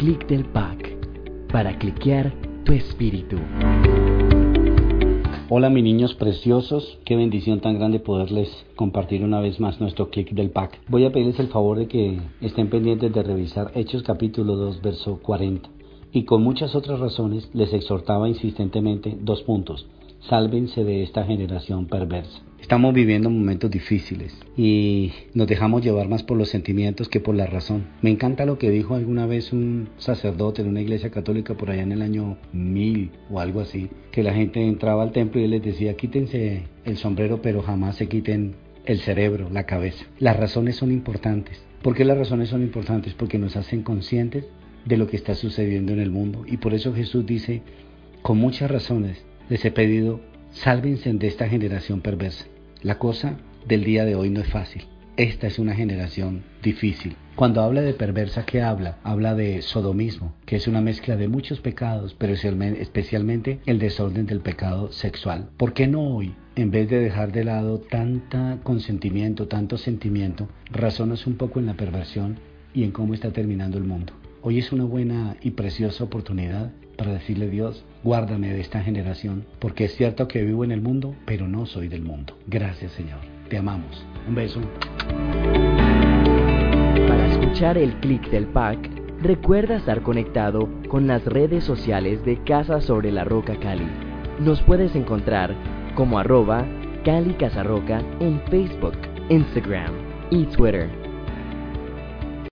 Clic del pack para cliquear tu espíritu. Hola mis niños preciosos, qué bendición tan grande poderles compartir una vez más nuestro clic del pack. Voy a pedirles el favor de que estén pendientes de revisar Hechos capítulo 2 verso 40 y con muchas otras razones les exhortaba insistentemente dos puntos. Sálvense de esta generación perversa. Estamos viviendo momentos difíciles y nos dejamos llevar más por los sentimientos que por la razón. Me encanta lo que dijo alguna vez un sacerdote en una iglesia católica por allá en el año 1000 o algo así, que la gente entraba al templo y les decía quítense el sombrero pero jamás se quiten el cerebro, la cabeza. Las razones son importantes. ¿Por qué las razones son importantes? Porque nos hacen conscientes de lo que está sucediendo en el mundo. Y por eso Jesús dice, con muchas razones les he pedido, sálvense de esta generación perversa. La cosa del día de hoy no es fácil. Esta es una generación difícil. Cuando habla de perversa, ¿qué habla? Habla de sodomismo, que es una mezcla de muchos pecados, pero especialmente el desorden del pecado sexual. ¿Por qué no hoy, en vez de dejar de lado tanta consentimiento, tanto sentimiento, razonas un poco en la perversión y en cómo está terminando el mundo? Hoy es una buena y preciosa oportunidad para decirle Dios, guárdame de esta generación, porque es cierto que vivo en el mundo, pero no soy del mundo. Gracias Señor, te amamos. Un beso. Para escuchar el clic del pack, recuerda estar conectado con las redes sociales de Casa sobre la Roca Cali. Nos puedes encontrar como arroba Cali Casa Roca en Facebook, Instagram y Twitter.